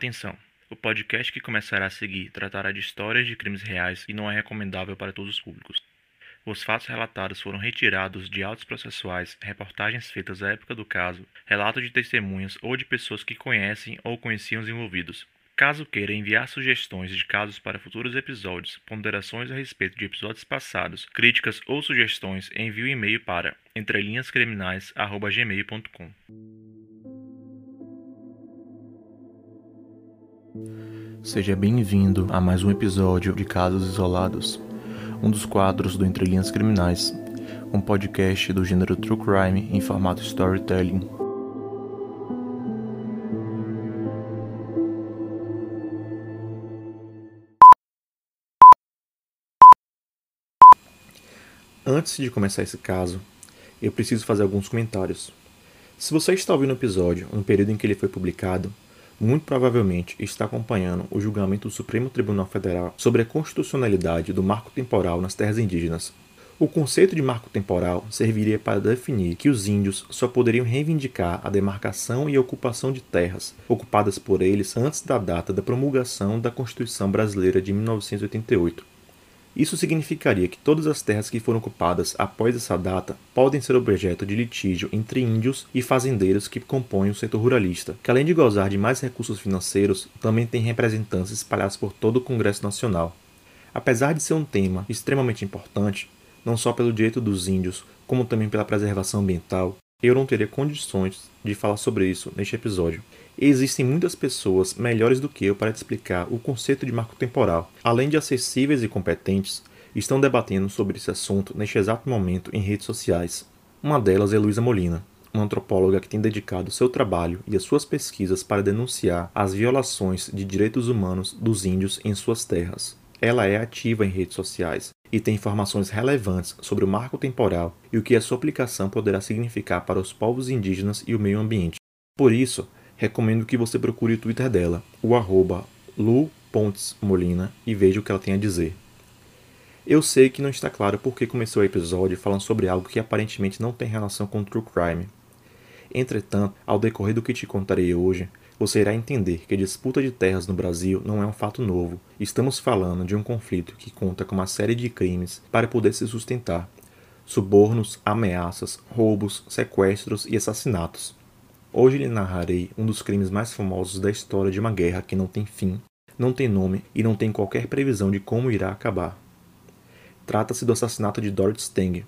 Atenção! O podcast que começará a seguir tratará de histórias de crimes reais e não é recomendável para todos os públicos. Os fatos relatados foram retirados de autos processuais, reportagens feitas à época do caso, relatos de testemunhas ou de pessoas que conhecem ou conheciam os envolvidos. Caso queira enviar sugestões de casos para futuros episódios, ponderações a respeito de episódios passados, críticas ou sugestões, envie o um e-mail para entrelinhascriminais@gmail.com. Seja bem-vindo a mais um episódio de Casos Isolados, um dos quadros do Entre Linhas Criminais, um podcast do gênero True Crime em formato storytelling. Antes de começar esse caso, eu preciso fazer alguns comentários. Se você está ouvindo o episódio no período em que ele foi publicado, muito provavelmente está acompanhando o julgamento do Supremo Tribunal Federal sobre a constitucionalidade do marco temporal nas terras indígenas. O conceito de marco temporal serviria para definir que os índios só poderiam reivindicar a demarcação e ocupação de terras ocupadas por eles antes da data da promulgação da Constituição Brasileira de 1988. Isso significaria que todas as terras que foram ocupadas após essa data podem ser objeto de litígio entre índios e fazendeiros que compõem o setor ruralista, que além de gozar de mais recursos financeiros, também tem representantes espalhados por todo o Congresso Nacional. Apesar de ser um tema extremamente importante, não só pelo direito dos índios, como também pela preservação ambiental, eu não teria condições de falar sobre isso neste episódio. Existem muitas pessoas melhores do que eu para te explicar o conceito de marco temporal. Além de acessíveis e competentes, estão debatendo sobre esse assunto neste exato momento em redes sociais. Uma delas é Luísa Molina, uma antropóloga que tem dedicado seu trabalho e as suas pesquisas para denunciar as violações de direitos humanos dos índios em suas terras. Ela é ativa em redes sociais e tem informações relevantes sobre o marco temporal e o que a sua aplicação poderá significar para os povos indígenas e o meio ambiente. Por isso, recomendo que você procure o Twitter dela, o arroba lupontesmolina, e veja o que ela tem a dizer. Eu sei que não está claro por que começou o episódio falando sobre algo que aparentemente não tem relação com true crime. Entretanto, ao decorrer do que te contarei hoje, você irá entender que a disputa de terras no Brasil não é um fato novo. Estamos falando de um conflito que conta com uma série de crimes para poder se sustentar: subornos, ameaças, roubos, sequestros e assassinatos. Hoje lhe narrarei um dos crimes mais famosos da história de uma guerra que não tem fim, não tem nome e não tem qualquer previsão de como irá acabar. Trata-se do assassinato de Dorothy Stang,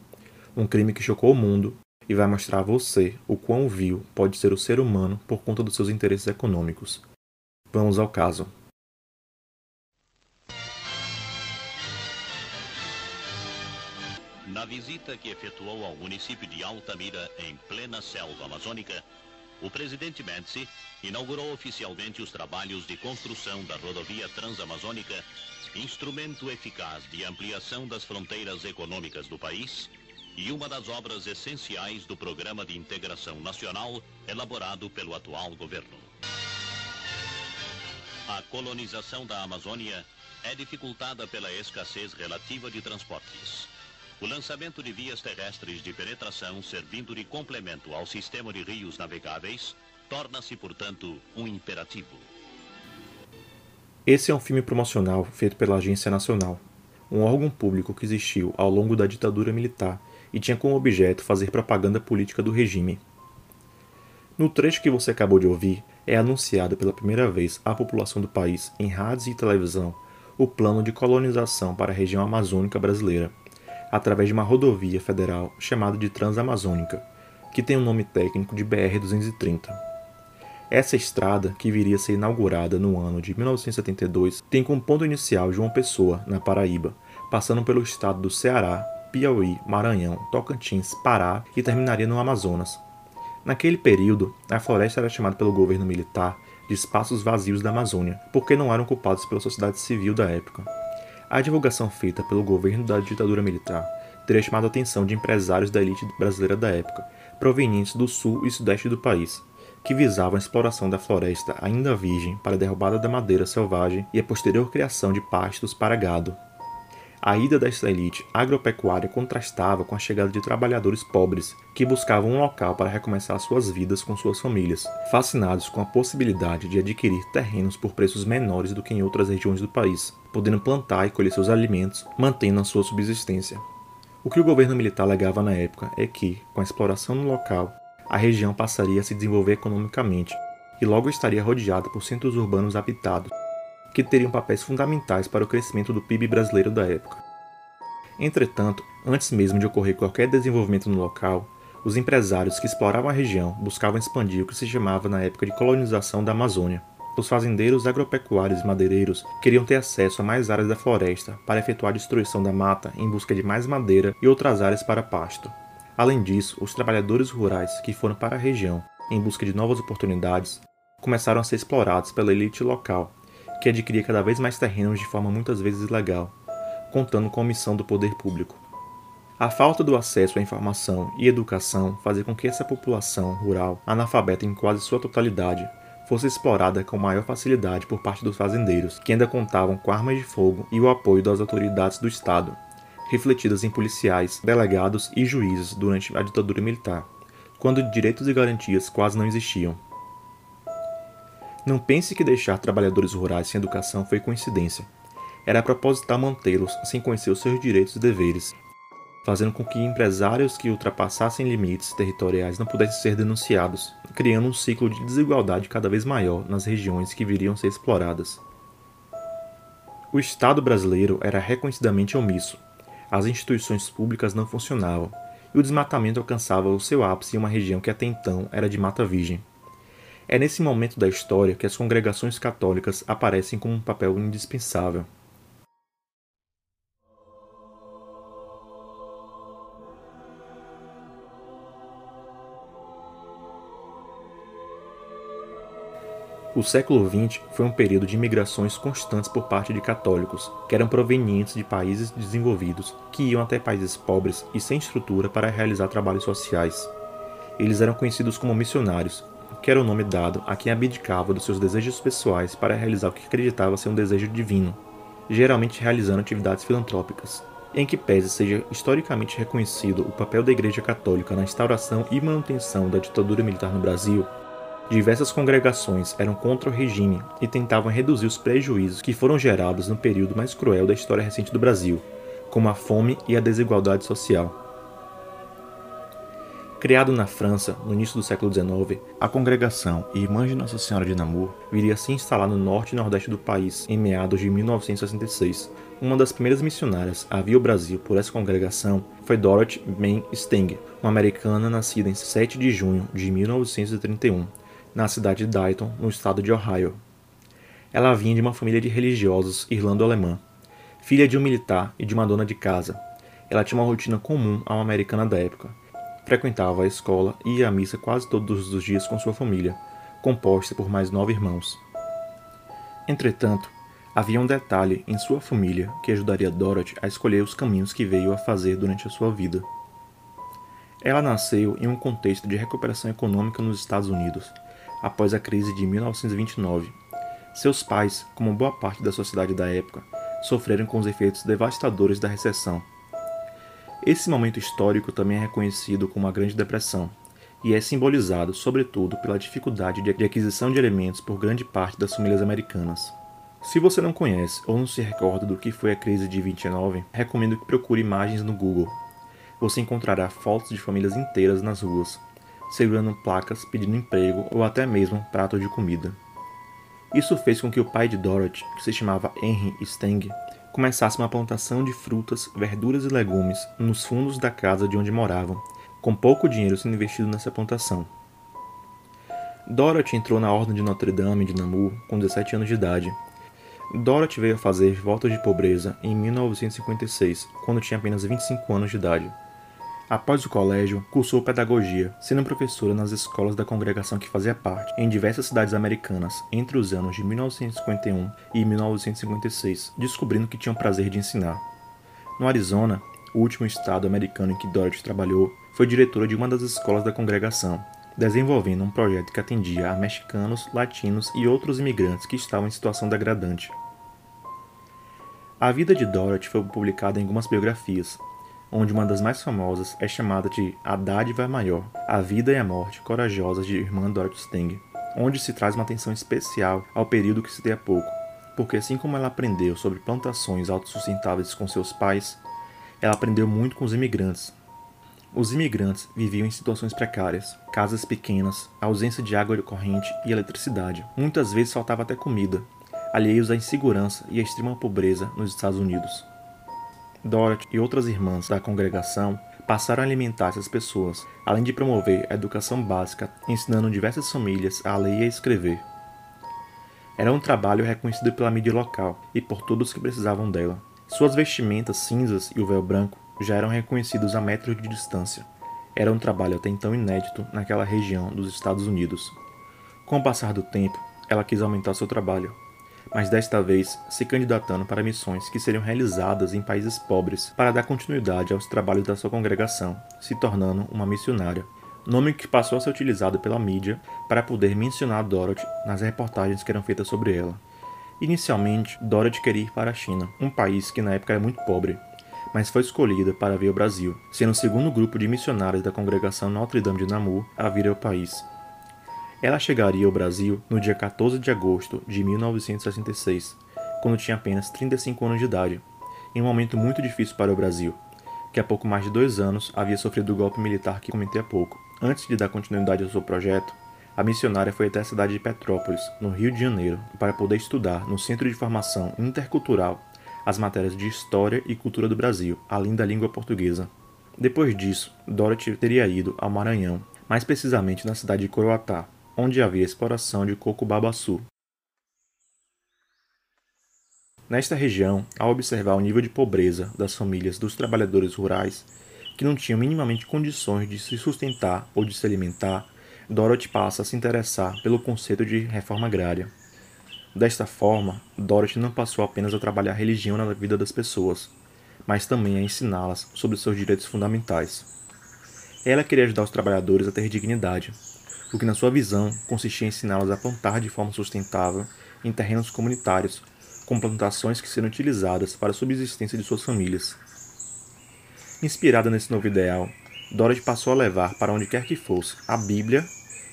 um crime que chocou o mundo e vai mostrar a você o quão vil pode ser o ser humano por conta dos seus interesses econômicos. Vamos ao caso. Na visita que efetuou ao município de Altamira, em plena selva amazônica, o presidente Médici inaugurou oficialmente os trabalhos de construção da rodovia transamazônica, instrumento eficaz de ampliação das fronteiras econômicas do país e uma das obras essenciais do Programa de Integração Nacional elaborado pelo atual governo. A colonização da Amazônia é dificultada pela escassez relativa de transportes. O lançamento de vias terrestres de penetração, servindo de complemento ao sistema de rios navegáveis, torna-se, portanto, um imperativo. Esse é um filme promocional feito pela Agência Nacional, um órgão público que existiu ao longo da ditadura militar e tinha como objeto fazer propaganda política do regime. No trecho que você acabou de ouvir, é anunciado pela primeira vez à população do país, em rádios e televisão, o plano de colonização para a região amazônica brasileira, através de uma rodovia federal chamada de Transamazônica, que tem o um nome técnico de BR-230. Essa estrada, que viria a ser inaugurada no ano de 1972, tem como ponto inicial João Pessoa, na Paraíba, passando pelo estado do Ceará, Piauí, Maranhão, Tocantins, Pará e terminaria no Amazonas. Naquele período, a floresta era chamada pelo governo militar de espaços vazios da Amazônia, porque não eram ocupados pela sociedade civil da época. A divulgação feita pelo governo da ditadura militar teria chamado a atenção de empresários da elite brasileira da época, provenientes do sul e sudeste do país, que visavam a exploração da floresta ainda virgem para a derrubada da madeira selvagem e a posterior criação de pastos para gado. A ida desta elite agropecuária contrastava com a chegada de trabalhadores pobres que buscavam um local para recomeçar suas vidas com suas famílias, fascinados com a possibilidade de adquirir terrenos por preços menores do que em outras regiões do país, podendo plantar e colher seus alimentos, mantendo a sua subsistência. O que o governo militar alegava na época é que, com a exploração no local, a região passaria a se desenvolver economicamente e logo estaria rodeada por centros urbanos habitados, que teriam papéis fundamentais para o crescimento do PIB brasileiro da época. Entretanto, antes mesmo de ocorrer qualquer desenvolvimento no local, os empresários que exploravam a região buscavam expandir o que se chamava na época de colonização da Amazônia. Os fazendeiros agropecuários e madeireiros queriam ter acesso a mais áreas da floresta para efetuar a destruição da mata em busca de mais madeira e outras áreas para pasto. Além disso, os trabalhadores rurais que foram para a região em busca de novas oportunidades começaram a ser explorados pela elite local que adquiria cada vez mais terrenos de forma muitas vezes ilegal, contando com a omissão do poder público. A falta do acesso à informação e educação fazia com que essa população rural, analfabeta em quase sua totalidade, fosse explorada com maior facilidade por parte dos fazendeiros, que ainda contavam com armas de fogo e o apoio das autoridades do Estado, refletidas em policiais, delegados e juízes durante a ditadura militar, quando direitos e garantias quase não existiam. Não pense que deixar trabalhadores rurais sem educação foi coincidência. Era proposital mantê-los sem conhecer os seus direitos e deveres, fazendo com que empresários que ultrapassassem limites territoriais não pudessem ser denunciados, criando um ciclo de desigualdade cada vez maior nas regiões que viriam ser exploradas. O Estado brasileiro era reconhecidamente omisso, as instituições públicas não funcionavam, e o desmatamento alcançava o seu ápice em uma região que até então era de mata virgem. É nesse momento da história que as congregações católicas aparecem como um papel indispensável. O século XX foi um período de imigrações constantes por parte de católicos, que eram provenientes de países desenvolvidos, que iam até países pobres e sem estrutura para realizar trabalhos sociais. Eles eram conhecidos como missionários que era o nome dado a quem abdicava dos seus desejos pessoais para realizar o que acreditava ser um desejo divino, geralmente realizando atividades filantrópicas. Em que pese seja historicamente reconhecido o papel da Igreja Católica na instauração e manutenção da ditadura militar no Brasil, diversas congregações eram contra o regime e tentavam reduzir os prejuízos que foram gerados no período mais cruel da história recente do Brasil, como a fome e a desigualdade social. Criado na França no início do século XIX, a congregação Irmã de Nossa Senhora de Namur viria a se instalar no norte e nordeste do país em meados de 1966. Uma das primeiras missionárias a vir ao Brasil por essa congregação foi Dorothy May Steng, uma americana nascida em 7 de junho de 1931, na cidade de Dayton, no estado de Ohio. Ela vinha de uma família de religiosos irlando-alemã, filha de um militar e de uma dona de casa. Ela tinha uma rotina comum a uma americana da época, Frequentava a escola e ia à missa quase todos os dias com sua família, composta por mais nove irmãos. Entretanto, havia um detalhe em sua família que ajudaria Dorothy a escolher os caminhos que veio a fazer durante a sua vida. Ela nasceu em um contexto de recuperação econômica nos Estados Unidos, após a crise de 1929. Seus pais, como boa parte da sociedade da época, sofreram com os efeitos devastadores da recessão esse momento histórico também é reconhecido como a Grande Depressão e é simbolizado, sobretudo, pela dificuldade de aquisição de alimentos por grande parte das famílias americanas. Se você não conhece ou não se recorda do que foi a crise de 29, recomendo que procure imagens no Google. Você encontrará fotos de famílias inteiras nas ruas, segurando placas pedindo emprego ou até mesmo prato de comida. Isso fez com que o pai de Dorothy, que se chamava Henry Steng, começasse uma plantação de frutas, verduras e legumes nos fundos da casa de onde moravam, com pouco dinheiro sendo investido nessa plantação. Dorothy entrou na Ordem de Notre Dame de Namur com 17 anos de idade. Dorothy veio a fazer votos de pobreza em 1956, quando tinha apenas 25 anos de idade. Após o colégio, cursou pedagogia, sendo professora nas escolas da congregação que fazia parte, em diversas cidades americanas, entre os anos de 1951 e 1956, descobrindo que tinha o prazer de ensinar. No Arizona, o último estado americano em que Dorothy trabalhou, foi diretora de uma das escolas da congregação, desenvolvendo um projeto que atendia a mexicanos, latinos e outros imigrantes que estavam em situação degradante. A vida de Dorothy foi publicada em algumas biografias, onde uma das mais famosas é chamada de A Dádiva Maior, A Vida e a Morte Corajosas de Irmã Dorothy Steng, onde se traz uma atenção especial ao período que se há pouco, porque assim como ela aprendeu sobre plantações autossustentáveis com seus pais, ela aprendeu muito com os imigrantes. Os imigrantes viviam em situações precárias, casas pequenas, ausência de água corrente e eletricidade. Muitas vezes faltava até comida, alheios à insegurança e à extrema pobreza nos Estados Unidos. Dorothy e outras irmãs da congregação passaram a alimentar essas pessoas, além de promover a educação básica, ensinando diversas famílias a ler e a escrever. Era um trabalho reconhecido pela mídia local e por todos que precisavam dela. Suas vestimentas cinzas e o véu branco já eram reconhecidos a metros de distância. Era um trabalho até então inédito naquela região dos Estados Unidos. Com o passar do tempo, ela quis aumentar seu trabalho, mas desta vez se candidatando para missões que seriam realizadas em países pobres para dar continuidade aos trabalhos da sua congregação, se tornando uma missionária. Nome que passou a ser utilizado pela mídia para poder mencionar Dorothy nas reportagens que eram feitas sobre ela. Inicialmente, Dorothy queria ir para a China, um país que na época era muito pobre, mas foi escolhida para vir ao Brasil, sendo o segundo grupo de missionários da congregação Notre Dame de Namur a vir ao país. Ela chegaria ao Brasil no dia 14 de agosto de 1966, quando tinha apenas 35 anos de idade, em um momento muito difícil para o Brasil, que há pouco mais de dois anos havia sofrido o golpe militar que comentei há pouco. Antes de dar continuidade ao seu projeto, a missionária foi até a cidade de Petrópolis, no Rio de Janeiro, para poder estudar no Centro de Formação Intercultural as matérias de História e Cultura do Brasil, além da língua portuguesa. Depois disso, Dorothy teria ido ao Maranhão, mais precisamente na cidade de Coroatá, onde havia exploração de coco-babaçu. Nesta região, ao observar o nível de pobreza das famílias dos trabalhadores rurais, que não tinham minimamente condições de se sustentar ou de se alimentar, Dorothy passa a se interessar pelo conceito de reforma agrária. Desta forma, Dorothy não passou apenas a trabalhar religião na vida das pessoas, mas também a ensiná-las sobre seus direitos fundamentais. Ela queria ajudar os trabalhadores a ter dignidade, o que na sua visão consistia em ensiná-los a plantar de forma sustentável em terrenos comunitários, com plantações que seriam utilizadas para a subsistência de suas famílias. Inspirada nesse novo ideal, Dorothy passou a levar para onde quer que fosse a Bíblia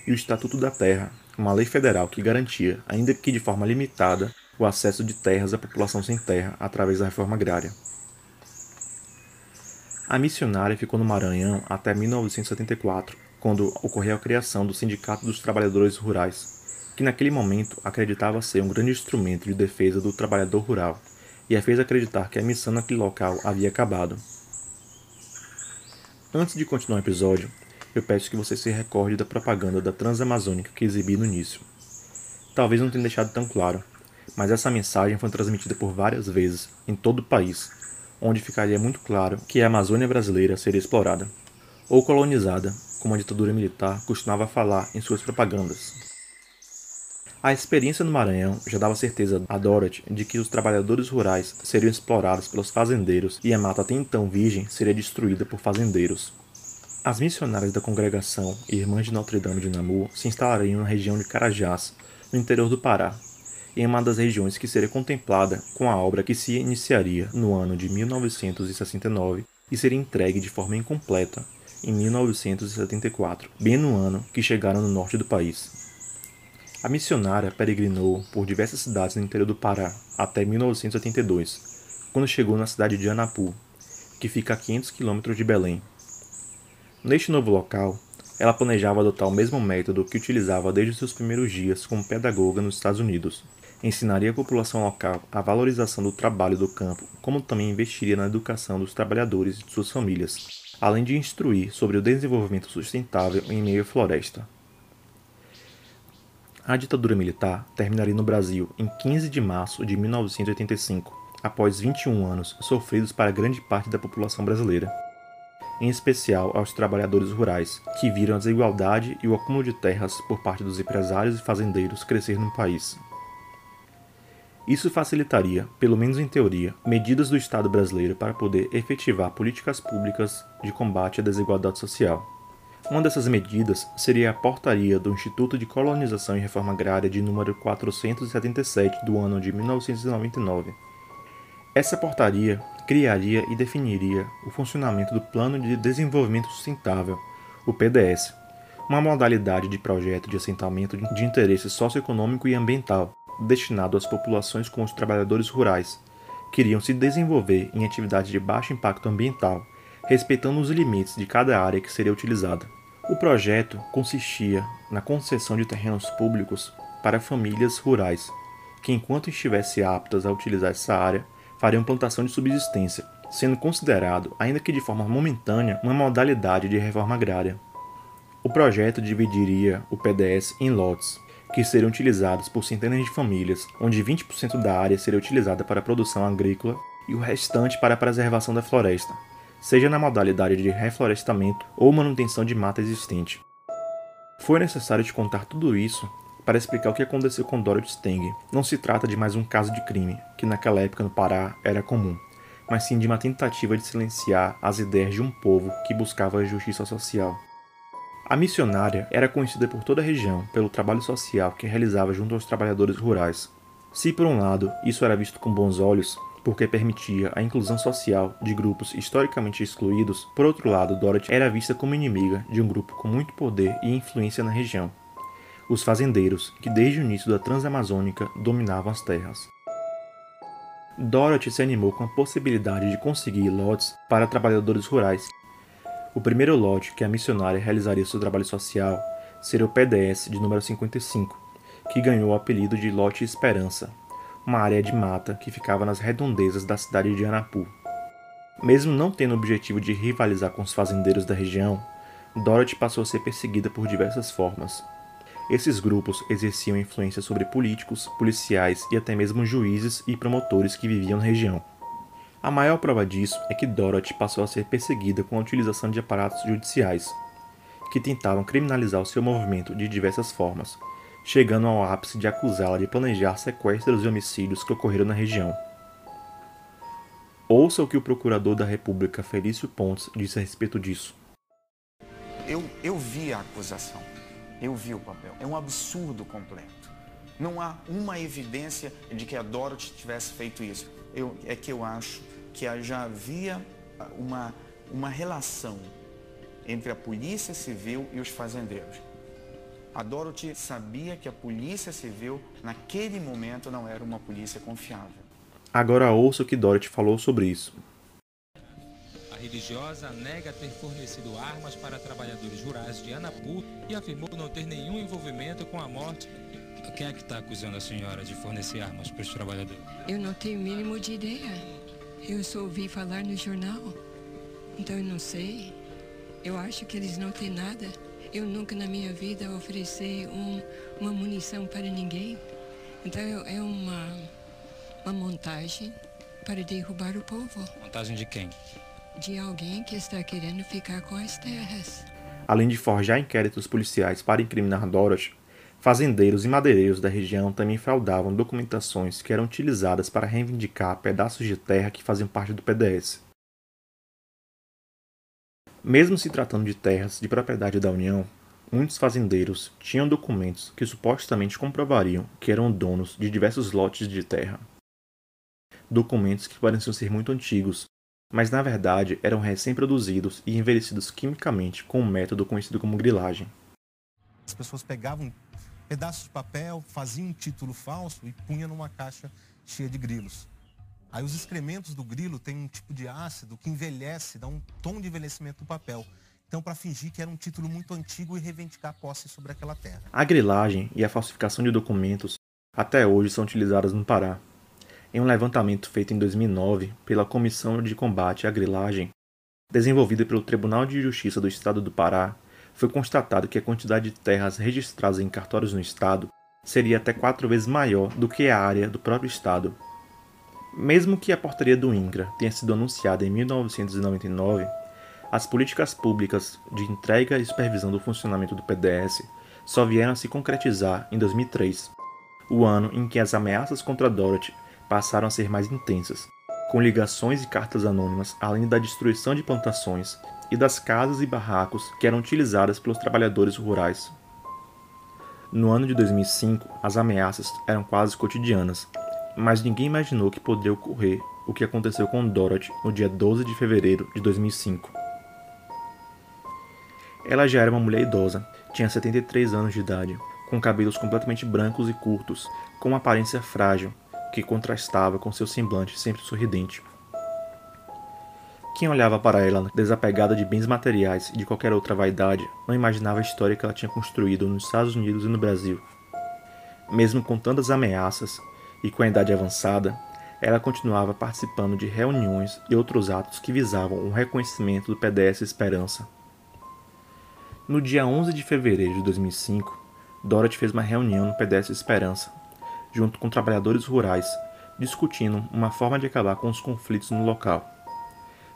e o Estatuto da Terra, uma lei federal que garantia, ainda que de forma limitada, o acesso de terras à população sem terra através da reforma agrária. A missionária ficou no Maranhão até 1974 quando ocorreu a criação do Sindicato dos Trabalhadores Rurais, que naquele momento acreditava ser um grande instrumento de defesa do trabalhador rural e a fez acreditar que a missão naquele local havia acabado. Antes de continuar o episódio, eu peço que você se recorde da propaganda da Transamazônica que exibi no início. Talvez não tenha deixado tão claro, mas essa mensagem foi transmitida por várias vezes em todo o país, onde ficaria muito claro que a Amazônia brasileira seria explorada ou colonizada como a ditadura militar costumava falar em suas propagandas. A experiência no Maranhão já dava certeza a Dorothy de que os trabalhadores rurais seriam explorados pelos fazendeiros e a mata até então virgem seria destruída por fazendeiros. As missionárias da congregação Irmãs de Notre Dame de Namur se instalariam na região de Carajás, no interior do Pará, em uma das regiões que seria contemplada com a obra que se iniciaria no ano de 1969 e seria entregue de forma incompleta em 1974, bem no ano que chegaram no norte do país. A missionária peregrinou por diversas cidades no interior do Pará até 1982, quando chegou na cidade de Anapu, que fica a 500 quilômetros de Belém. Neste novo local, ela planejava adotar o mesmo método que utilizava desde seus primeiros dias como pedagoga nos Estados Unidos. Ensinaria a população local a valorização do trabalho do campo, como também investiria na educação dos trabalhadores e de suas famílias, além de instruir sobre o desenvolvimento sustentável em meio à floresta. A ditadura militar terminaria no Brasil em 15 de março de 1985, após 21 anos sofridos para grande parte da população brasileira, em especial aos trabalhadores rurais, que viram a desigualdade e o acúmulo de terras por parte dos empresários e fazendeiros crescer no país. Isso facilitaria, pelo menos em teoria, medidas do Estado brasileiro para poder efetivar políticas públicas de combate à desigualdade social. Uma dessas medidas seria a portaria do Instituto de Colonização e Reforma Agrária de número 477 do ano de 1999. Essa portaria criaria e definiria o funcionamento do Plano de Desenvolvimento Sustentável, o PDS, uma modalidade de projeto de assentamento de interesse socioeconômico e ambiental destinado às populações como os trabalhadores rurais, que iriam se desenvolver em atividades de baixo impacto ambiental, respeitando os limites de cada área que seria utilizada. O projeto consistia na concessão de terrenos públicos para famílias rurais, que enquanto estivessem aptas a utilizar essa área, fariam plantação de subsistência, sendo considerado, ainda que de forma momentânea, uma modalidade de reforma agrária. O projeto dividiria o PDS em lotes, que seriam utilizados por centenas de famílias, onde 20% da área seria utilizada para a produção agrícola e o restante para a preservação da floresta, seja na modalidade de reflorestamento ou manutenção de mata existente. Foi necessário te contar tudo isso para explicar o que aconteceu com Dorothy Steng. Não se trata de mais um caso de crime, que naquela época no Pará era comum, mas sim de uma tentativa de silenciar as ideias de um povo que buscava a justiça social. A missionária era conhecida por toda a região pelo trabalho social que realizava junto aos trabalhadores rurais. Se, por um lado, isso era visto com bons olhos, porque permitia a inclusão social de grupos historicamente excluídos, por outro lado, Dorothy era vista como inimiga de um grupo com muito poder e influência na região: os fazendeiros, que desde o início da Transamazônica dominavam as terras. Dorothy se animou com a possibilidade de conseguir lotes para trabalhadores rurais o primeiro lote que a missionária realizaria seu trabalho social seria o PDS de número 55, que ganhou o apelido de Lote Esperança, uma área de mata que ficava nas redondezas da cidade de Anapu. Mesmo não tendo o objetivo de rivalizar com os fazendeiros da região, Dorothy passou a ser perseguida por diversas formas. Esses grupos exerciam influência sobre políticos, policiais e até mesmo juízes e promotores que viviam na região. A maior prova disso é que Dorothy passou a ser perseguida com a utilização de aparatos judiciais, que tentavam criminalizar o seu movimento de diversas formas, chegando ao ápice de acusá-la de planejar sequestros e homicídios que ocorreram na região. Ouça o que o procurador da República Felício Pontes disse a respeito disso. Eu, eu vi a acusação, eu vi o papel. É um absurdo completo. Não há uma evidência de que a Dorothy tivesse feito isso eu, é que eu acho que já havia uma, uma relação entre a polícia civil e os fazendeiros. A Dorothy sabia que a polícia civil, naquele momento, não era uma polícia confiável. Agora ouça o que Dorothy falou sobre isso. A religiosa nega ter fornecido armas para trabalhadores rurais de Anapu e afirmou não ter nenhum envolvimento com a morte quem é que está acusando a senhora de fornecer armas para os trabalhadores? Eu não tenho o mínimo de ideia. Eu só ouvi falar no jornal. Então eu não sei. Eu acho que eles não têm nada. Eu nunca na minha vida ofereci um, uma munição para ninguém. Então é uma, uma montagem para derrubar o povo. Montagem de quem? De alguém que está querendo ficar com as terras. Além de forjar inquéritos policiais para incriminar Dorothy, Fazendeiros e madeireiros da região também fraudavam documentações que eram utilizadas para reivindicar pedaços de terra que faziam parte do PDS. Mesmo se tratando de terras de propriedade da União, muitos fazendeiros tinham documentos que supostamente comprovariam que eram donos de diversos lotes de terra. Documentos que pareciam ser muito antigos, mas na verdade eram recém-produzidos e envelhecidos quimicamente com um método conhecido como grilagem. As pessoas pegavam pedaços de papel, fazia um título falso e punha numa caixa cheia de grilos. Aí os excrementos do grilo têm um tipo de ácido que envelhece, dá um tom de envelhecimento do papel. Então, para fingir que era um título muito antigo e reivindicar posse sobre aquela terra. A grilagem e a falsificação de documentos até hoje são utilizadas no Pará. Em um levantamento feito em 2009 pela Comissão de Combate à Grilagem, desenvolvida pelo Tribunal de Justiça do Estado do Pará, foi constatado que a quantidade de terras registradas em cartórios no estado seria até quatro vezes maior do que a área do próprio estado. Mesmo que a portaria do INCRA tenha sido anunciada em 1999, as políticas públicas de entrega e supervisão do funcionamento do PDS só vieram a se concretizar em 2003, o ano em que as ameaças contra Dorothy passaram a ser mais intensas, com ligações e cartas anônimas, além da destruição de plantações e das casas e barracos que eram utilizadas pelos trabalhadores rurais. No ano de 2005, as ameaças eram quase cotidianas, mas ninguém imaginou que poderia ocorrer o que aconteceu com Dorothy no dia 12 de fevereiro de 2005. Ela já era uma mulher idosa, tinha 73 anos de idade, com cabelos completamente brancos e curtos, com uma aparência frágil que contrastava com seu semblante sempre sorridente. Quem olhava para ela, desapegada de bens materiais e de qualquer outra vaidade, não imaginava a história que ela tinha construído nos Estados Unidos e no Brasil. Mesmo com tantas ameaças e com a idade avançada, ela continuava participando de reuniões e outros atos que visavam o reconhecimento do PDS Esperança. No dia 11 de fevereiro de 2005, Dorothy fez uma reunião no PDS Esperança, junto com trabalhadores rurais, discutindo uma forma de acabar com os conflitos no local.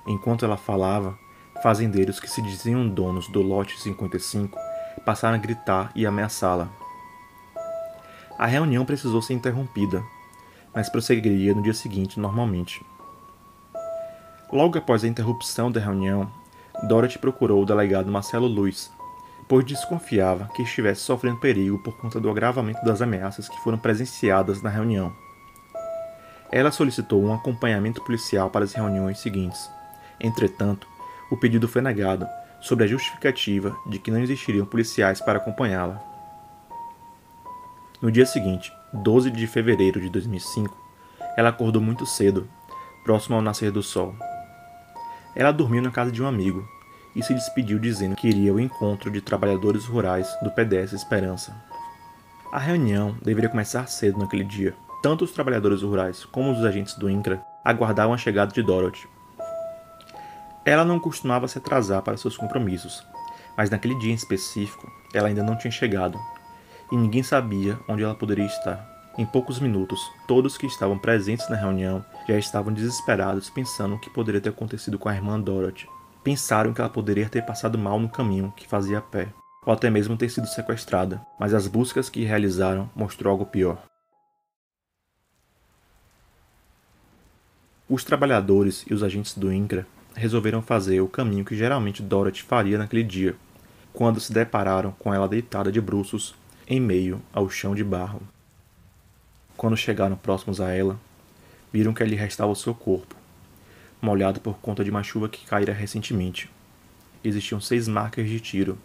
Enquanto ela falava, fazendeiros que se diziam donos do lote 55 passaram a gritar e ameaçá-la. A reunião precisou ser interrompida, mas prosseguiria no dia seguinte normalmente. Logo após a interrupção da reunião, Dorothy procurou o delegado Marcelo Luiz, pois desconfiava que estivesse sofrendo perigo por conta do agravamento das ameaças que foram presenciadas na reunião. Ela solicitou um acompanhamento policial para as reuniões seguintes. Entretanto, o pedido foi negado, sob a justificativa de que não existiriam policiais para acompanhá-la. No dia seguinte, 12 de fevereiro de 2005, ela acordou muito cedo, próximo ao nascer do sol. Ela dormiu na casa de um amigo e se despediu dizendo que iria ao encontro de trabalhadores rurais do PDS Esperança. A reunião deveria começar cedo naquele dia. Tanto os trabalhadores rurais como os agentes do INCRA aguardavam a chegada de Dorothy. Ela não costumava se atrasar para seus compromissos, mas naquele dia em específico ela ainda não tinha chegado e ninguém sabia onde ela poderia estar. Em poucos minutos, todos que estavam presentes na reunião já estavam desesperados pensando o que poderia ter acontecido com a irmã Dorothy. Pensaram que ela poderia ter passado mal no caminho que fazia a pé, ou até mesmo ter sido sequestrada, mas as buscas que realizaram mostrou algo pior. Os trabalhadores e os agentes do INCRA resolveram fazer o caminho que geralmente Dorothy faria naquele dia, quando se depararam com ela deitada de bruços em meio ao chão de barro. Quando chegaram próximos a ela, viram que ali restava o seu corpo, molhado por conta de uma chuva que caíra recentemente. Existiam seis marcas de tiro,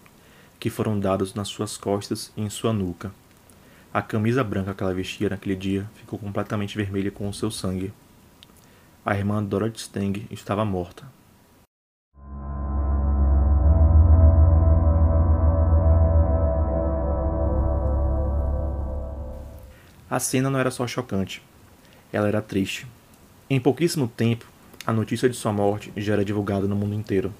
que foram dadas nas suas costas e em sua nuca. A camisa branca que ela vestia naquele dia ficou completamente vermelha com o seu sangue. A irmã Dorothy Stang estava morta. A cena não era só chocante, ela era triste. Em pouquíssimo tempo, a notícia de sua morte já era divulgada no mundo inteiro.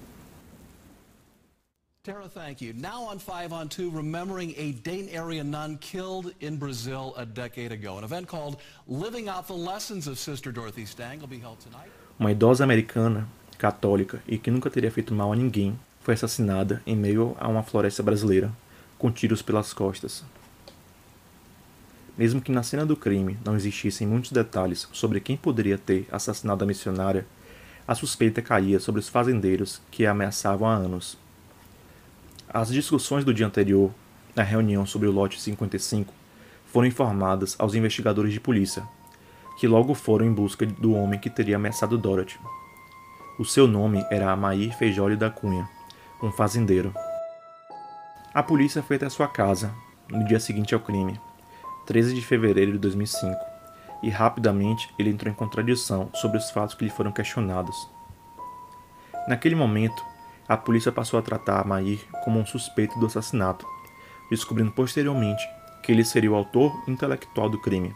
Tara, thank you. Now on 5 on 2, remembering a Dane area nun killed in Brazil a decade ago. An event called Living Out the Lessons of Sister Dorothy Stang will be held tonight. Uma idosa americana, católica e que nunca teria feito mal a ninguém, foi assassinada em meio a uma floresta brasileira, com tiros pelas costas. Mesmo que na cena do crime não existissem muitos detalhes sobre quem poderia ter assassinado a missionária, a suspeita caía sobre os fazendeiros que a ameaçavam há anos. As discussões do dia anterior, na reunião sobre o lote 55, foram informadas aos investigadores de polícia, que logo foram em busca do homem que teria ameaçado Dorothy. O seu nome era Amair Feijoli da Cunha, um fazendeiro. A polícia foi até sua casa, no dia seguinte ao crime, 13 de fevereiro de 2005, e rapidamente ele entrou em contradição sobre os fatos que lhe foram questionados. Naquele momento, a polícia passou a tratar Mair como um suspeito do assassinato, descobrindo posteriormente que ele seria o autor intelectual do crime.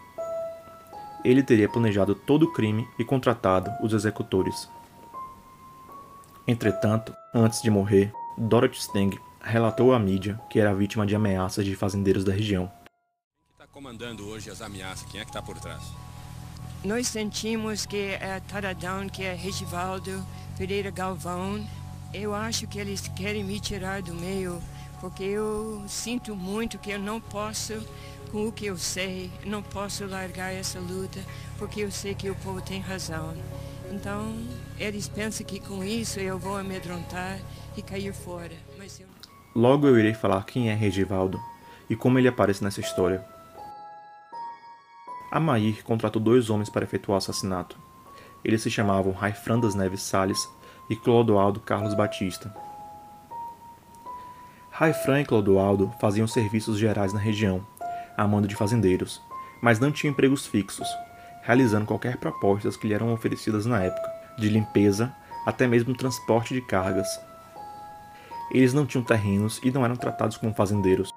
Ele teria planejado todo o crime e contratado os executores. Entretanto, antes de morrer, Dorothy Stang relatou à mídia que era vítima de ameaças de fazendeiros da região comandando hoje as ameaças? Quem é que está por trás? Nós sentimos que é Taradão, que é Regivaldo, Pereira Galvão. Eu acho que eles querem me tirar do meio, porque eu sinto muito que eu não posso, com o que eu sei, não posso largar essa luta, porque eu sei que o povo tem razão. Então, eles pensam que com isso eu vou amedrontar e cair fora. Eu... Logo eu irei falar quem é Regivaldo e como ele aparece nessa história. Amair contratou dois homens para efetuar o assassinato. Eles se chamavam Raifran das Neves Salles e Clodoaldo Carlos Batista. Raifran e Clodoaldo faziam serviços gerais na região, a mando de fazendeiros, mas não tinham empregos fixos, realizando qualquer propostas que lhe eram oferecidas na época, de limpeza até mesmo transporte de cargas. Eles não tinham terrenos e não eram tratados como fazendeiros.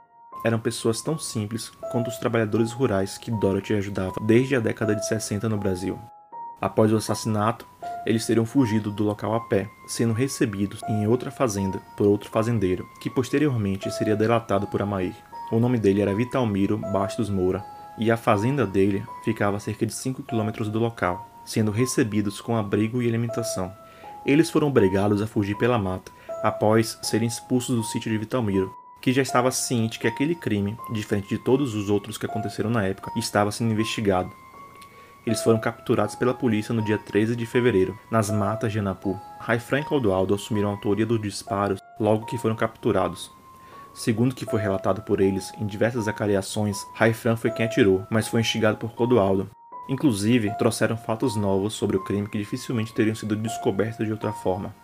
Eram pessoas tão simples quanto os trabalhadores rurais que Dorothy ajudava desde a década de 60 no Brasil. Após o assassinato, eles teriam fugido do local a pé, sendo recebidos em outra fazenda por outro fazendeiro, que posteriormente seria delatado por Amair. O nome dele era Vitalmiro Bastos Moura, e a fazenda dele ficava a cerca de 5 quilômetros do local, sendo recebidos com abrigo e alimentação. Eles foram obrigados a fugir pela mata, após serem expulsos do sítio de Vitalmiro, que já estava ciente que aquele crime, diferente de todos os outros que aconteceram na época, estava sendo investigado. Eles foram capturados pela polícia no dia 13 de fevereiro, nas matas de Anapu. Raifran e Clodoaldo assumiram a autoria dos disparos logo que foram capturados. Segundo o que foi relatado por eles em diversas acariações, Raifran foi quem atirou, mas foi instigado por Clodoaldo. Inclusive, trouxeram fatos novos sobre o crime que dificilmente teriam sido descobertos de outra forma.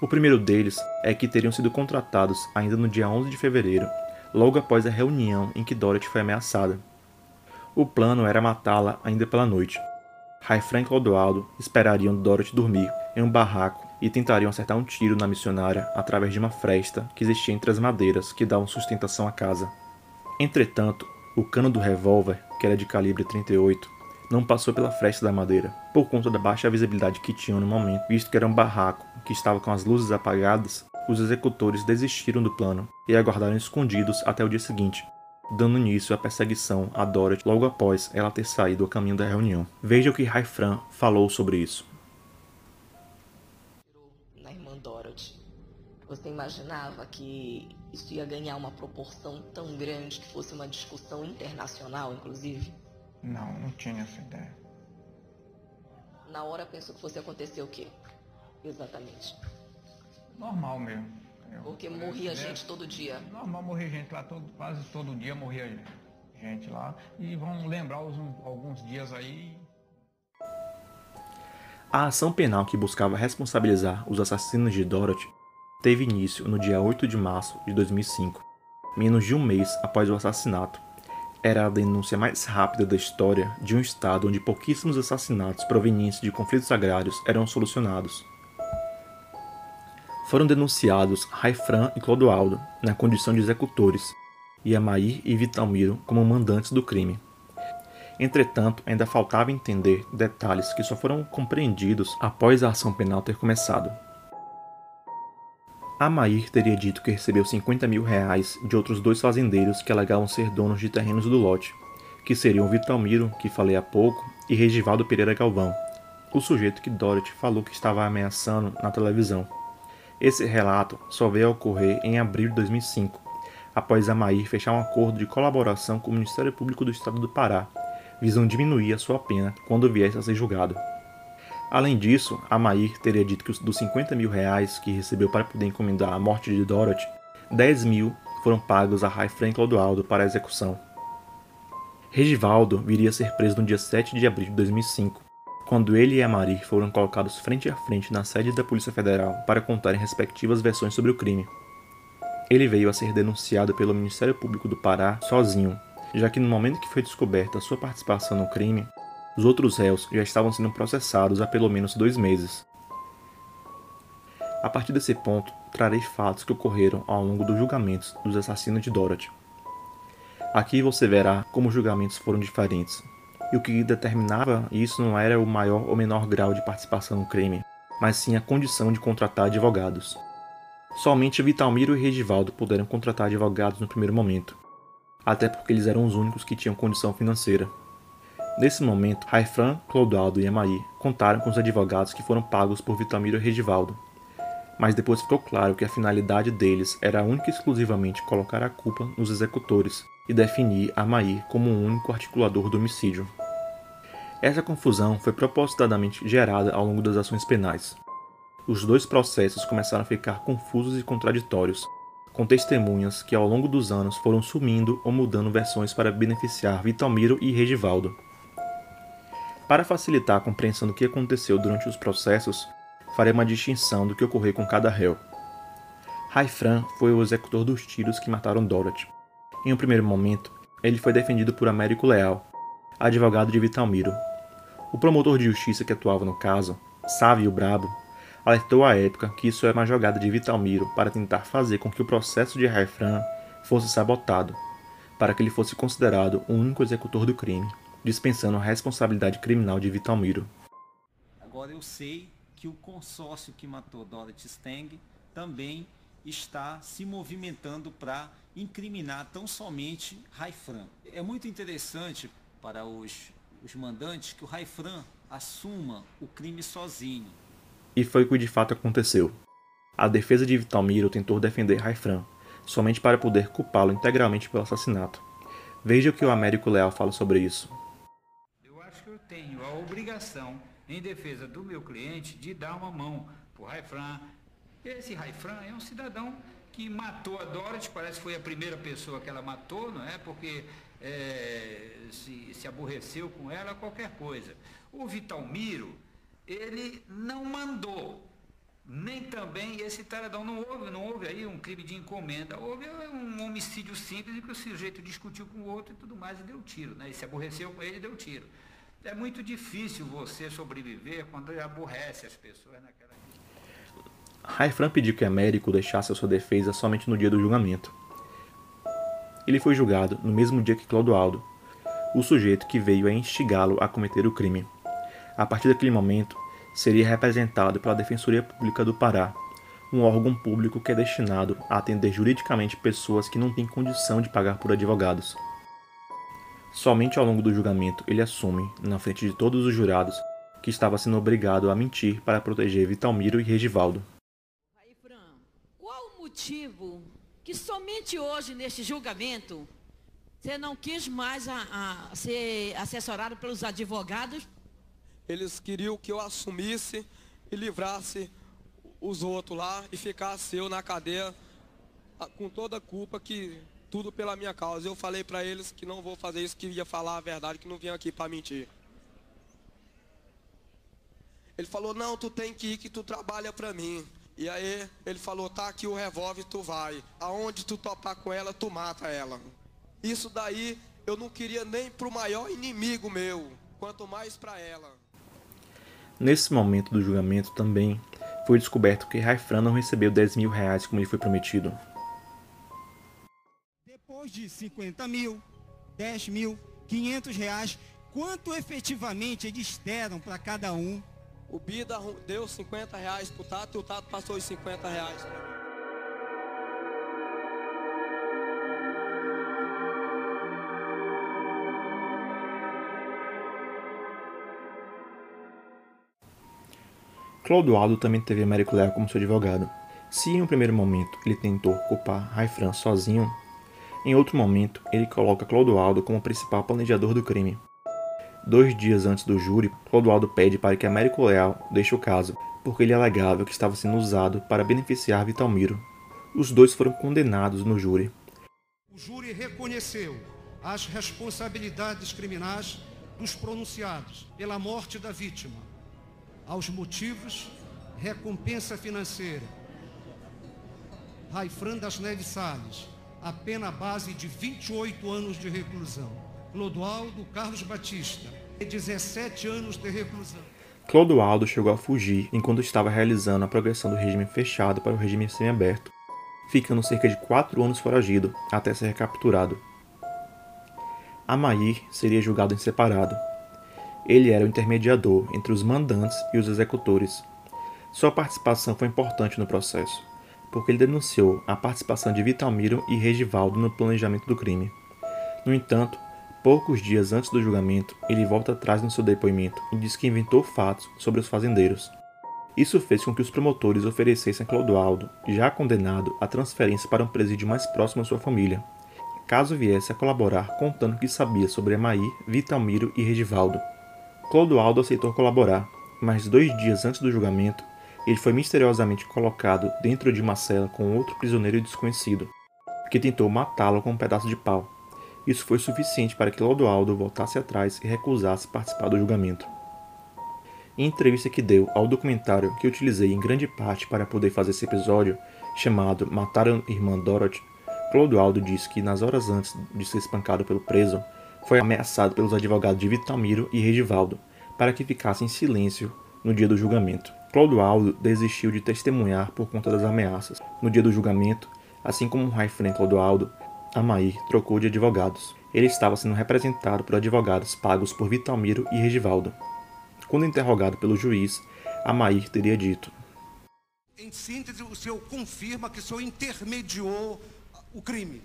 O primeiro deles é que teriam sido contratados ainda no dia 11 de fevereiro, logo após a reunião em que Dorothy foi ameaçada. O plano era matá-la ainda pela noite. Raifran e Clodoaldo esperariam Dorothy dormir em um barraco e tentariam acertar um tiro na missionária através de uma fresta que existia entre as madeiras que davam sustentação à casa. Entretanto, o cano do revólver, que era de calibre 38, não passou pela fresta da madeira, por conta da baixa visibilidade que tinham no momento, visto que era um barraco que estava com as luzes apagadas, os executores desistiram do plano e aguardaram escondidos até o dia seguinte, dando início à perseguição a Dorothy logo após ela ter saído a caminho da reunião. Veja o que Raifran falou sobre isso. Na irmã Dorothy. Você imaginava que isso ia ganhar uma proporção tão grande que fosse uma discussão internacional, inclusive? Não, não tinha essa ideia. Na hora pensou que fosse acontecer o quê? Exatamente. Normal mesmo. Eu- Porque morria é, gente todo dia. Normal morrer gente lá, todo, quase todo dia morria gente lá. E vão lembrar os- alguns dias aí. A ação penal que buscava responsabilizar os assassinos de Dorothy teve início no dia 8 de março de 2005, menos de um mês após o assassinato. Era a denúncia mais rápida da história de um estado onde pouquíssimos assassinatos provenientes de conflitos agrários eram solucionados. Foram denunciados Raifran e Clodoaldo na condição de executores, e Amair e Vitalmiro como mandantes do crime. Entretanto, ainda faltava entender detalhes que só foram compreendidos após a ação penal ter começado. Amair teria dito que recebeu 50 mil reais de outros dois fazendeiros que alegavam ser donos de terrenos do lote, que seriam Vitalmiro, que falei há pouco, e Regivaldo Pereira Galvão, o sujeito que Dorothy falou que estava ameaçando na televisão. Esse relato só veio a ocorrer em abril de 2005, após Amair fechar um acordo de colaboração com o Ministério Público do Estado do Pará, visando diminuir a sua pena quando viesse a ser julgado. Além disso, Amair teria dito que os- dos 50 mil reais que recebeu para poder encomendar a morte de Dorothy, 10 mil foram pagos a Raifran Clodoaldo para a execução. Regivaldo viria a ser preso no dia 7 de abril de 2005, quando ele e Amarir foram colocados frente a frente na sede da Polícia Federal para contarem respectivas versões sobre o crime. Ele veio a ser denunciado pelo Ministério Público do Pará sozinho, já que no momento que foi descoberta sua participação no crime, os outros réus já estavam sendo processados há pelo menos dois meses. A partir desse ponto, trarei fatos que ocorreram ao longo dos julgamentos dos assassinos de Dorothy. Aqui você verá como os julgamentos foram diferentes, e o que determinava isso não era o maior ou menor grau de participação no crime, mas sim a condição de contratar advogados. Somente Vitalmiro e Regivaldo puderam contratar advogados no primeiro momento, até porque eles eram os únicos que tinham condição financeira. Nesse momento, Raifran, Clodoaldo e Amaí contaram com os advogados que foram pagos por Vitamiro e Regivaldo. Mas depois ficou claro que a finalidade deles era única e exclusivamente colocar a culpa nos executores e definir Amaí como o único articulador do homicídio. Essa confusão foi propositadamente gerada ao longo das ações penais. Os dois processos começaram a ficar confusos e contraditórios, com testemunhas que ao longo dos anos foram sumindo ou mudando versões para beneficiar Vitalmiro e Regivaldo. Para facilitar a compreensão do que aconteceu durante os processos, farei uma distinção do que ocorreu com cada réu. Raifran foi o executor dos tiros que mataram Dorothy. Em um primeiro momento, ele foi defendido por Américo Leal, advogado de Vitalmiro. O promotor de justiça que atuava no caso, Sávio Brabo, alertou à época que isso era uma jogada de Vitalmiro para tentar fazer com que o processo de Raifran fosse sabotado, para que ele fosse considerado o único executor do crime, dispensando a responsabilidade criminal de Vitalmiro. Agora eu sei que o consórcio que matou Dorothy Stang também está se movimentando para incriminar tão somente Raifran. É muito interessante para os, os mandantes que o Raifran assuma o crime sozinho. E foi o que de fato aconteceu. A defesa de Vitalmiro tentou defender Raifran, somente para poder culpá-lo integralmente pelo assassinato. Veja o que o Américo Leal fala sobre isso. Obrigação, em defesa do meu cliente, de dar uma mão para o Raifran. Esse Raifran é um cidadão que matou a Dorothy, parece que foi a primeira pessoa que ela matou, não é? Porque é, se, se aborreceu com ela, qualquer coisa. O Vitalmiro, ele não mandou, nem também esse taradão, não houve, não houve aí um crime de encomenda, houve um homicídio simples em que o sujeito discutiu com o outro e tudo mais e deu tiro, né? E se aborreceu com ele e deu tiro. É muito difícil você sobreviver quando aborrece as pessoas naquela. Raifran pediu que Américo deixasse a sua defesa somente no dia do julgamento. Ele foi julgado no mesmo dia que Clodoaldo, o sujeito que veio a instigá-lo a cometer o crime. A partir daquele momento, seria representado pela Defensoria Pública do Pará, um órgão público que é destinado a atender juridicamente pessoas que não têm condição de pagar por advogados. Somente ao longo do julgamento ele assume, na frente de todos os jurados, que estava sendo obrigado a mentir para proteger Vitalmiro e Regivaldo. Qual o motivo que somente hoje, neste julgamento, você não quis mais a, a ser assessorado pelos advogados? Eles queriam que eu assumisse e livrasse os outros lá e ficasse eu na cadeia com toda a culpa que tudo pela minha causa. Eu falei para eles que não vou fazer isso, que ia falar a verdade, que não vim aqui para mentir. Ele falou, não, tu tem que ir que tu trabalha para mim. E aí ele falou, tá aqui o revólver, tu vai. Aonde tu topar com ela, tu mata ela. Isso daí eu não queria nem pro maior inimigo meu, quanto mais para ela. Nesse momento do julgamento também foi descoberto que Raifran não recebeu 10 mil reais como lhe foi prometido. Depois de 50 mil, 10 mil, 500 reais, quanto efetivamente eles deram para cada um? O Bida deu 50 reais pro Tato e o Tato passou os 50 reais pra mim. Clodoaldo também teve Américo Leal como seu advogado. Se em um primeiro momento ele tentou culpar Raifran sozinho, em outro momento ele coloca Clodoaldo como principal planejador do crime. Dois dias antes do júri, Clodoaldo pede para que Américo Leal deixe o caso, porque ele alegava que estava sendo usado para beneficiar Vitalmiro. Os dois foram condenados no júri. O júri reconheceu as responsabilidades criminais dos pronunciados pela morte da vítima, aos motivos, recompensa financeira. Raifran das Neves Salles, a pena base de 28 anos de reclusão. Clodoaldo Carlos Batista, 17 anos de reclusão. Clodoaldo chegou a fugir enquanto estava realizando a progressão do regime fechado para o regime semiaberto, ficando cerca de quatro anos foragido até ser recapturado. Amair seria julgado em separado, ele era o intermediador entre os mandantes e os executores. Sua participação foi importante no processo, porque ele denunciou a participação de Vitalmiro e Regivaldo no planejamento do crime. No entanto, poucos dias antes do julgamento, ele volta atrás no seu depoimento e diz que inventou fatos sobre os fazendeiros. Isso fez com que os promotores oferecessem a Clodoaldo, já condenado, a transferência para um presídio mais próximo à sua família, caso viesse a colaborar contando que sabia sobre Amair, Vitalmiro e Regivaldo. Clodoaldo aceitou colaborar, mas dois dias antes do julgamento, ele foi misteriosamente colocado dentro de uma cela com outro prisioneiro desconhecido, que tentou matá-lo com um pedaço de pau. Isso foi suficiente para que Clodoaldo voltasse atrás e recusasse participar do julgamento. Em entrevista que deu ao documentário que utilizei em grande parte para poder fazer esse episódio, chamado Mataram Irmã Dorothy, Clodoaldo disse que nas horas antes de ser espancado pelo preso, foi ameaçado pelos advogados de Vitalmiro e Regivaldo para que ficasse em silêncio no dia do julgamento. Clodoaldo desistiu de testemunhar por conta das ameaças. No dia do julgamento, assim como o Raifren Clodoaldo, Amair trocou de advogados. Ele estava sendo representado por advogados pagos por Vitalmiro e Regivaldo. Quando interrogado pelo juiz, Amair teria dito: Em síntese, o senhor confirma que o senhor intermediou o crime?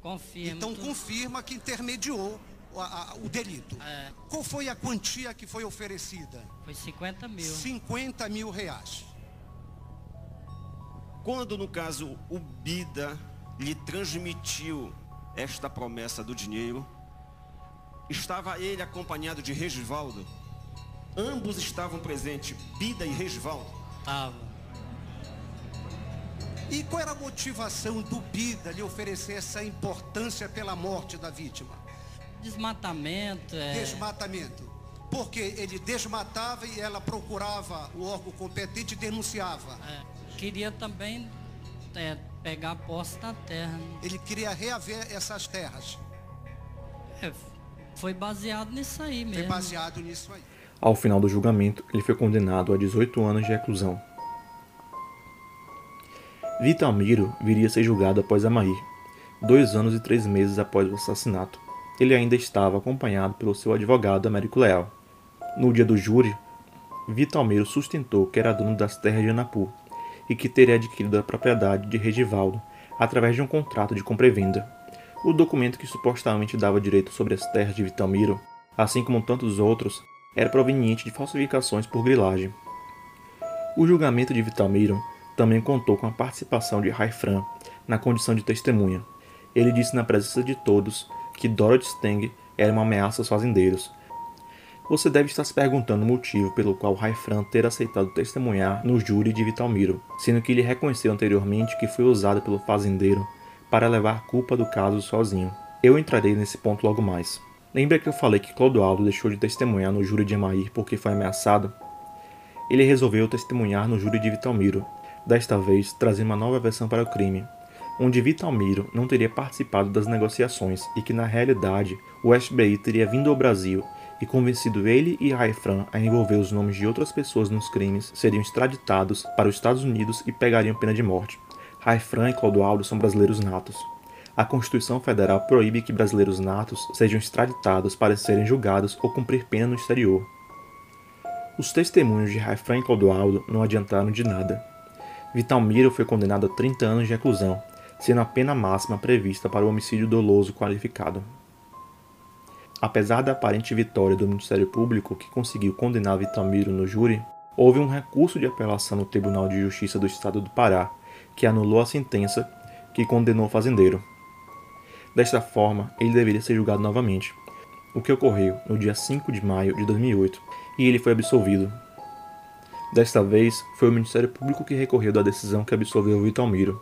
Confirmo. Então confirma que intermediou o, a, o delito. É. Qual foi a quantia que foi oferecida? Foi 50 mil. 50 mil reais. Quando, no caso, o Bida lhe transmitiu esta promessa do dinheiro, estava ele acompanhado de Regivaldo? Ambos estavam presentes, Bida e Regivaldo? Estava. E qual era a motivação do Bida lhe oferecer essa importância pela morte da vítima? Desmatamento. É... Desmatamento. Porque ele desmatava e ela procurava o órgão competente e denunciava. É, queria também é, pegar a posse da terra. Né? Ele queria reaver essas terras. É, foi baseado nisso aí mesmo. Foi baseado nisso aí. Ao final do julgamento, ele foi condenado a 18 anos de reclusão. Vitalmiro viria a ser julgado após Amair, dois anos e três meses após o assassinato. Ele ainda estava acompanhado pelo seu advogado Américo Leal. No dia do júri, Vitalmiro sustentou que era dono das terras de Anapu e que teria adquirido a propriedade de Regivaldo através de um contrato de compra e venda. O documento que supostamente dava direito sobre as terras de Vitalmiro, assim como tantos outros, era proveniente de falsificações por grilagem. O julgamento de Vitalmiro também contou com a participação de Raifran na condição de testemunha. Ele disse na presença de todos que Dorothy Stang era uma ameaça aos fazendeiros. Você deve estar se perguntando o motivo pelo qual Raifran ter aceitado testemunhar no júri de Vitalmiro, sendo que ele reconheceu anteriormente que foi usado pelo fazendeiro para levar a culpa do caso sozinho. Eu entrarei nesse ponto logo mais. Lembra que eu falei que Clodoaldo deixou de testemunhar no júri de Emair porque foi ameaçado? Ele resolveu testemunhar no júri de Vitalmiro, desta vez trazendo uma nova versão para o crime, onde Vitalmiro não teria participado das negociações e que na realidade o FBI teria vindo ao Brasil e convencido ele e Raifran a envolver os nomes de outras pessoas nos crimes, seriam extraditados para os Estados Unidos e pegariam pena de morte. Raifran e Clodoaldo são brasileiros natos. A Constituição Federal proíbe que brasileiros natos sejam extraditados para serem julgados ou cumprir pena no exterior. Os testemunhos de Raifran e Clodoaldo não adiantaram de nada. Vitalmiro foi condenado a 30 anos de reclusão, sendo a pena máxima prevista para o homicídio doloso qualificado. Apesar da aparente vitória do Ministério Público, que conseguiu condenar Vitalmiro no júri, houve um recurso de apelação no Tribunal de Justiça do Estado do Pará, que anulou a sentença que condenou o fazendeiro. Desta forma, ele deveria ser julgado novamente, o que ocorreu no dia 5 de maio de 2008, e ele foi absolvido. Desta vez, foi o Ministério Público que recorreu da decisão que absolveu Vitalmiro,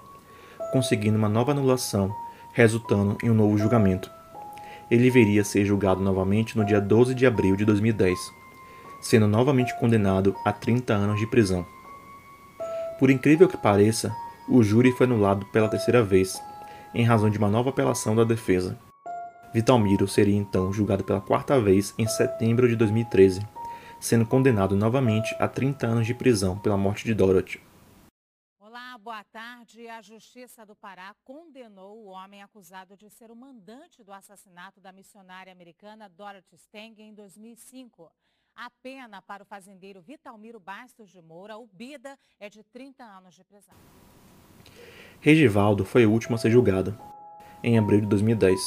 conseguindo uma nova anulação, resultando em um novo julgamento. Ele viria a ser julgado novamente no dia 12 de abril de 2010, sendo novamente condenado a 30 anos de prisão. Por incrível que pareça, o júri foi anulado pela terceira vez, em razão de uma nova apelação da defesa. Vitalmiro seria então julgado pela quarta vez em setembro de 2013 sendo condenado novamente a 30 anos de prisão pela morte de Dorothy. Boa tarde. A Justiça do Pará condenou o homem acusado de ser o mandante do assassinato da missionária americana Dorothy Stang em 2005. A pena para o fazendeiro Vitalmiro Bastos de Moura, o Bida, é de 30 anos de prisão. Regivaldo foi o último a ser julgado, em abril de 2010.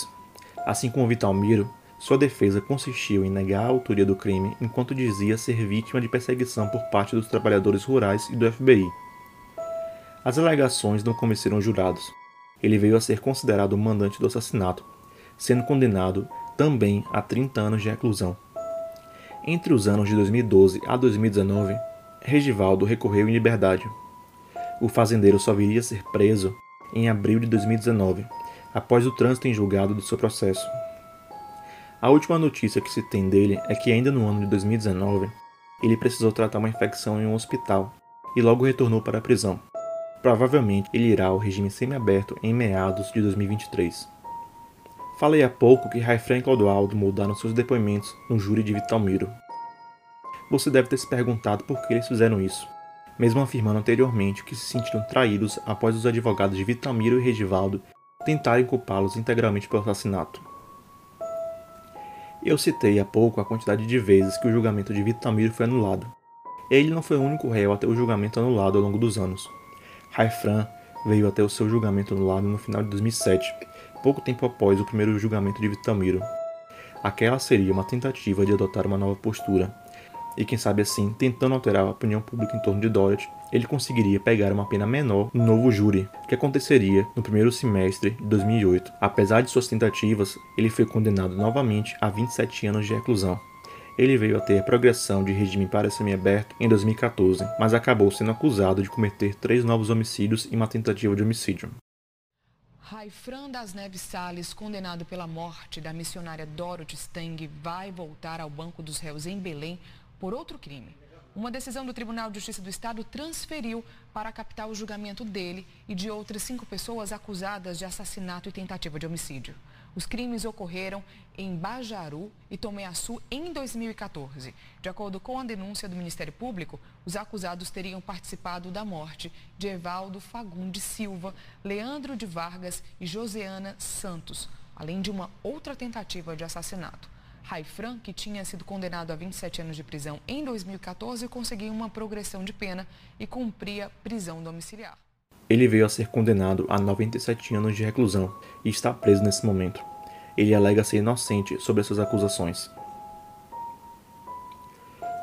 Assim como Vitalmiro, sua defesa consistiu em negar a autoria do crime enquanto dizia ser vítima de perseguição por parte dos trabalhadores rurais e do FBI. As alegações não convenceram os jurados. Ele veio a ser considerado o mandante do assassinato, sendo condenado também a 30 anos de reclusão. Entre os anos de 2012 a 2019, Regivaldo recorreu em liberdade. O fazendeiro só viria a ser preso em abril de 2019, após o trânsito em julgado do seu processo. A última notícia que se tem dele é que ainda no ano de 2019, ele precisou tratar uma infecção em um hospital e logo retornou para a prisão. Provavelmente ele irá ao regime semiaberto em meados de 2023. Falei há pouco que Raifran e Clodoaldo mudaram seus depoimentos no júri de Vitalmiro. Você deve ter se perguntado por que eles fizeram isso, mesmo afirmando anteriormente que se sentiram traídos após os advogados de Vitalmiro e Regivaldo tentarem culpá-los integralmente pelo assassinato. Eu citei há pouco a quantidade de vezes que o julgamento de Vitamiro foi anulado. Ele não foi o único réu a ter o julgamento anulado ao longo dos anos. Raifran veio a ter o seu julgamento anulado no final de 2007, pouco tempo após o primeiro julgamento de Vitamiro. Aquela seria uma tentativa de adotar uma nova postura, e quem sabe assim, tentando alterar a opinião pública em torno de Dorothy, ele conseguiria pegar uma pena menor no novo júri, que aconteceria no primeiro semestre de 2008. Apesar de suas tentativas, ele foi condenado novamente a 27 anos de reclusão. Ele veio a ter progressão de regime para semiaberto em 2014, mas acabou sendo acusado de cometer três novos homicídios e uma tentativa de homicídio. Raifran das Neves Sales, condenado pela morte da missionária Dorothy Stang, vai voltar ao banco dos réus em Belém por outro crime. Uma decisão do Tribunal de Justiça do Estado transferiu para a capital o julgamento dele e de outras cinco pessoas acusadas de assassinato e tentativa de homicídio. Os crimes ocorreram em Bajaru e Tomeaçu em 2014. De acordo com a denúncia do Ministério Público, os acusados teriam participado da morte de Evaldo Fagundes Silva, Leandro de Vargas e Joseana Santos, além de uma outra tentativa de assassinato. Raifran, que tinha sido condenado a 27 anos de prisão em 2014, conseguiu uma progressão de pena e cumpria prisão domiciliar. Ele veio a ser condenado a 97 anos de reclusão e está preso nesse momento. Ele alega ser inocente sobre essas acusações.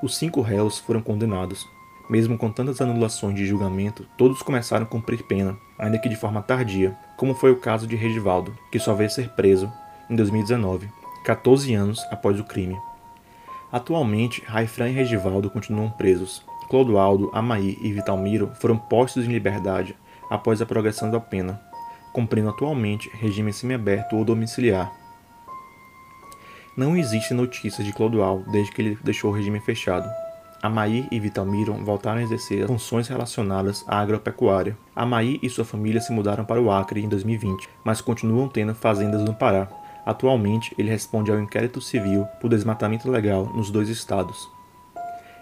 Os cinco réus foram condenados. Mesmo com tantas anulações de julgamento, todos começaram a cumprir pena, ainda que de forma tardia, como foi o caso de Regivaldo, que só veio ser preso em 2019 14 anos após o crime. Atualmente, Raifran e Regivaldo continuam presos. Clodoaldo, Amaí e Vitalmiro foram postos em liberdade após a progressão da pena, cumprindo atualmente regime semiaberto ou domiciliar. Não existem notícias de Clodoaldo desde que ele deixou o regime fechado. Amaí e Vitalmiro voltaram a exercer funções relacionadas à agropecuária. Amaí e sua família se mudaram para o Acre em 2020, mas continuam tendo fazendas no Pará. Atualmente, ele responde ao inquérito civil por desmatamento legal nos dois estados.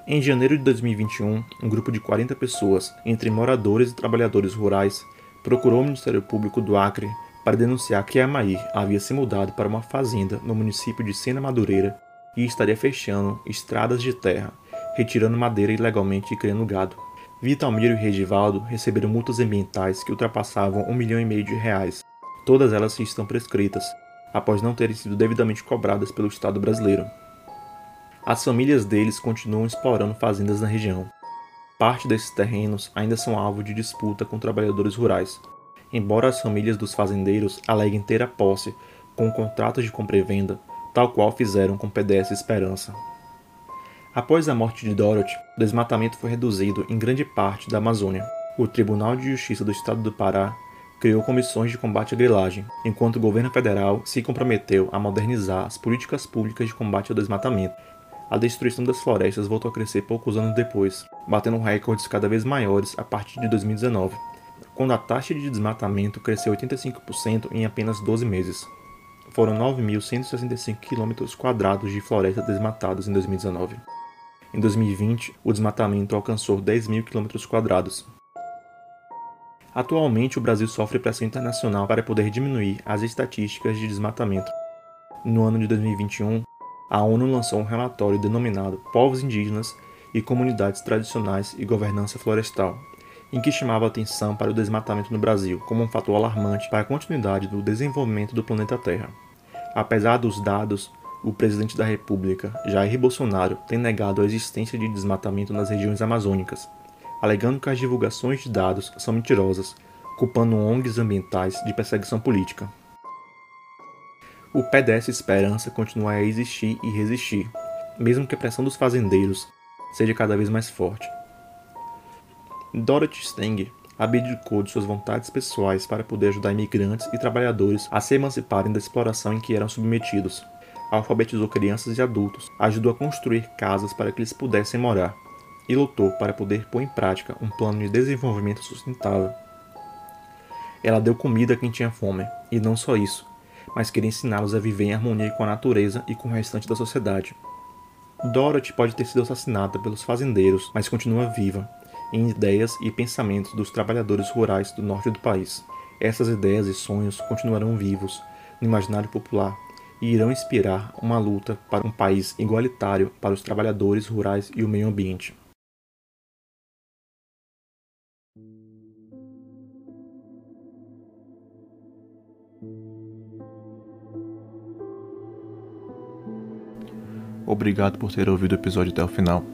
Em janeiro de 2021, um grupo de 40 pessoas, entre moradores e trabalhadores rurais, procurou o Ministério Público do Acre para denunciar que Amair havia se mudado para uma fazenda no município de Sena Madureira e estaria fechando estradas de terra, retirando madeira ilegalmente e criando gado. Vitalmiro e Regivaldo receberam multas ambientais que ultrapassavam um milhão e meio de reais. Todas elas estão prescritas, após não terem sido devidamente cobradas pelo Estado brasileiro. As famílias deles continuam explorando fazendas na região. Parte desses terrenos ainda são alvo de disputa com trabalhadores rurais, embora as famílias dos fazendeiros aleguem ter a posse com contratos de compra e venda, tal qual fizeram com PDS Esperança. Após a morte de Dorothy, o desmatamento foi reduzido em grande parte da Amazônia. O Tribunal de Justiça do Estado do Pará criou comissões de combate à grilagem, enquanto o governo federal se comprometeu a modernizar as políticas públicas de combate ao desmatamento. A destruição das florestas voltou a crescer poucos anos depois, batendo recordes cada vez maiores a partir de 2019, quando a taxa de desmatamento cresceu 85% em apenas 12 meses. Foram 9.165 km de florestas desmatadas em 2019. Em 2020, o desmatamento alcançou 10.000 km, Atualmente, o Brasil sofre pressão internacional para poder diminuir as estatísticas de desmatamento. No ano de 2021, a ONU lançou um relatório denominado Povos Indígenas e Comunidades Tradicionais e Governança Florestal, em que chamava atenção para o desmatamento no Brasil como um fator alarmante para a continuidade do desenvolvimento do planeta Terra. Apesar dos dados, o presidente da República, Jair Bolsonaro, tem negado a existência de desmatamento nas regiões amazônicas, alegando que as divulgações de dados são mentirosas, culpando ONGs ambientais de perseguição política. O PDS Esperança continua a existir e resistir, mesmo que a pressão dos fazendeiros seja cada vez mais forte. Dorothy Steng abdicou de suas vontades pessoais para poder ajudar imigrantes e trabalhadores a se emanciparem da exploração em que eram submetidos. alfabetizou crianças e adultos, ajudou a construir casas para que eles pudessem morar e lutou para poder pôr em prática um plano de desenvolvimento sustentável. Ela deu comida a quem tinha fome, e não só isso, mas queria ensiná-los a viver em harmonia com a natureza e com o restante da sociedade. Dorothy pode ter sido assassinada pelos fazendeiros, mas continua viva em ideias e pensamentos dos trabalhadores rurais do norte do país. Essas ideias e sonhos continuarão vivos no imaginário popular e irão inspirar uma luta para um país igualitário para os trabalhadores rurais e o meio ambiente. Obrigado por ter ouvido o episódio até o final.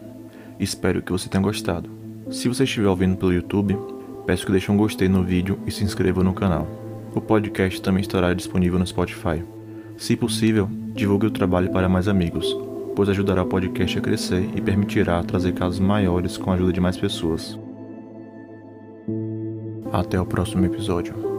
Espero que você tenha gostado. Se você estiver ouvindo pelo YouTube, peço que deixe um gostei no vídeo e se inscreva no canal. O podcast também estará disponível no Spotify. Se possível, divulgue o trabalho para mais amigos, pois ajudará o podcast a crescer e permitirá trazer casos maiores com a ajuda de mais pessoas. Até o próximo episódio.